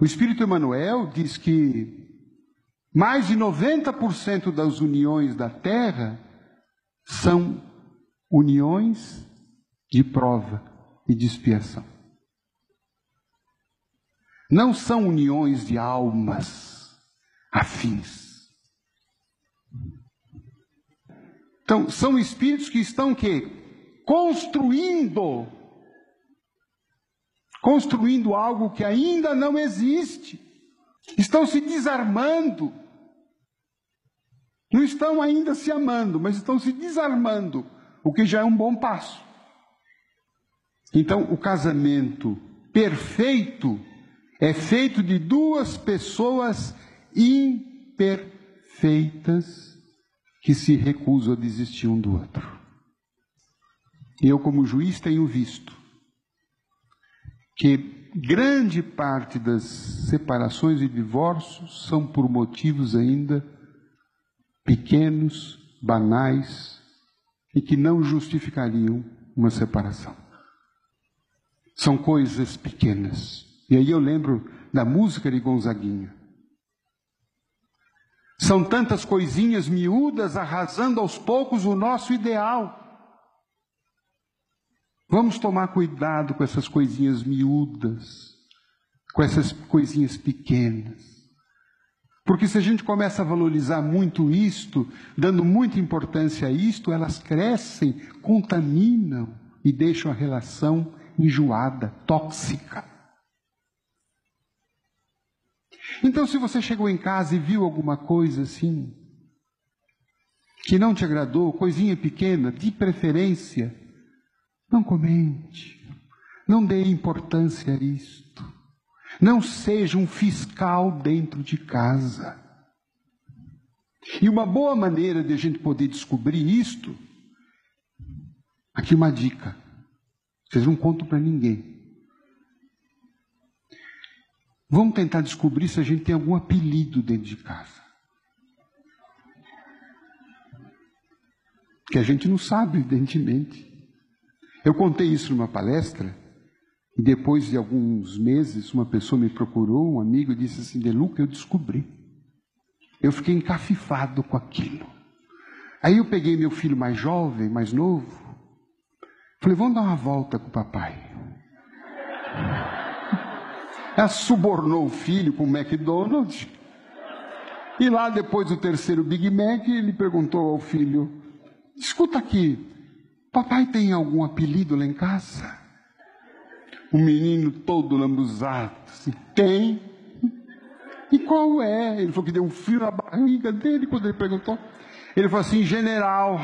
O Espírito Emmanuel diz que mais de 90% das uniões da Terra são uniões de prova e de expiação. Não são uniões de almas afins. Então, são espíritos que estão que construindo construindo algo que ainda não existe. Estão se desarmando. Não estão ainda se amando, mas estão se desarmando, o que já é um bom passo. Então, o casamento perfeito é feito de duas pessoas imperfeitas que se recusam a desistir um do outro. Eu, como juiz, tenho visto que grande parte das separações e divórcios são por motivos ainda pequenos, banais e que não justificariam uma separação. São coisas pequenas. E aí eu lembro da música de Gonzaguinha. São tantas coisinhas miúdas arrasando aos poucos o nosso ideal. Vamos tomar cuidado com essas coisinhas miúdas, com essas coisinhas pequenas. Porque se a gente começa a valorizar muito isto, dando muita importância a isto, elas crescem, contaminam e deixam a relação enjoada, tóxica. Então, se você chegou em casa e viu alguma coisa assim, que não te agradou, coisinha pequena, de preferência, não comente, não dê importância a isto. Não seja um fiscal dentro de casa. E uma boa maneira de a gente poder descobrir isto, aqui uma dica. Vocês não contam para ninguém. Vamos tentar descobrir se a gente tem algum apelido dentro de casa. Que a gente não sabe, evidentemente. Eu contei isso numa palestra, e depois de alguns meses, uma pessoa me procurou, um amigo, e disse assim: Deluca, eu descobri. Eu fiquei encafifado com aquilo. Aí eu peguei meu filho mais jovem, mais novo, falei: vamos dar uma volta com o papai. Ela subornou o filho com o McDonald's. E lá, depois do terceiro Big Mac, ele perguntou ao filho: Escuta aqui, Papai tem algum apelido lá em casa? O menino todo lambuzado. Assim, tem. E qual é? Ele falou que deu um fio na barriga dele quando ele perguntou. Ele falou assim: general.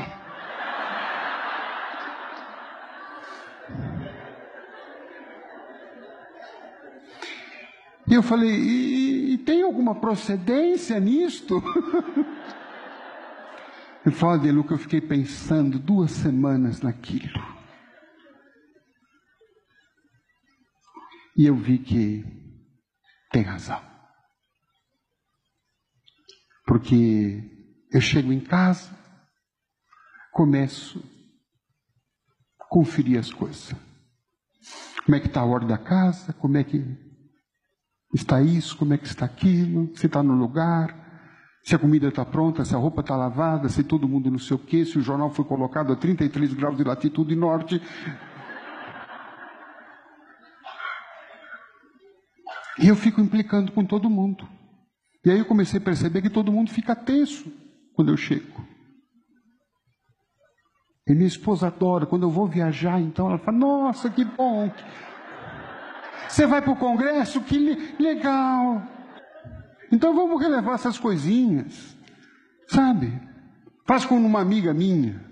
E eu falei: e, e tem alguma procedência nisto? Eu falo de Luca, eu fiquei pensando duas semanas naquilo. E eu vi que tem razão. Porque eu chego em casa, começo a conferir as coisas. Como é que está a ordem da casa? Como é que está isso? Como é que está aquilo? Se está no lugar? Se a comida está pronta, se a roupa está lavada, se todo mundo não sei o quê, se o jornal foi colocado a 33 graus de latitude norte. E eu fico implicando com todo mundo. E aí eu comecei a perceber que todo mundo fica tenso quando eu chego. E minha esposa adora, quando eu vou viajar, então ela fala: Nossa, que bom! Você vai para o congresso? Que legal! Então vamos relevar essas coisinhas, sabe? Faz como uma amiga minha.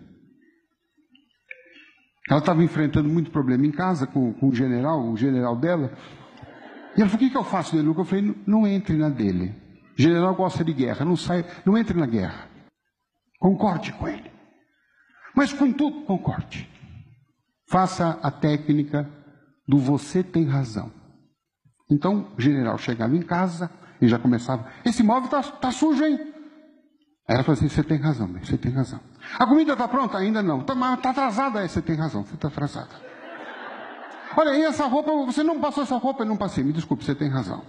Ela estava enfrentando muito problema em casa com, com, o general, o general dela. E ela falou: O que, que eu faço, Deluca? Eu falei: não, entre na dele. O general gosta de guerra, não sai, não entre na guerra. Concorde com ele. Mas contudo, concorde. Faça a técnica do você tem razão. Então, o general chegava em casa, e já começava, esse móvel está tá sujo, hein? Aí ela falou assim, você tem razão, você tem razão. A comida está pronta? Ainda não. Está tá atrasada? Aí você tem razão, você está atrasada. Olha, e essa roupa, você não passou essa roupa? Eu não passei, me desculpe, você tem razão.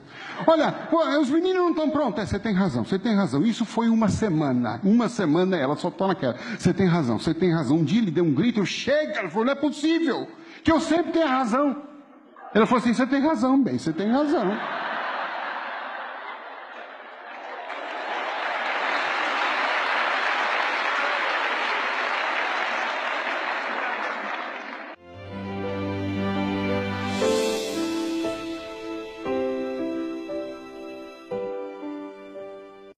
Olha, os meninos não estão prontos. É, você tem razão, você tem razão. Isso foi uma semana. Uma semana ela só está naquela. Você tem razão, você tem razão. Um dia ele deu um grito, chega, ela falou, não é possível, que eu sempre tenho razão. Ela falou assim, você tem razão, bem, você tem razão.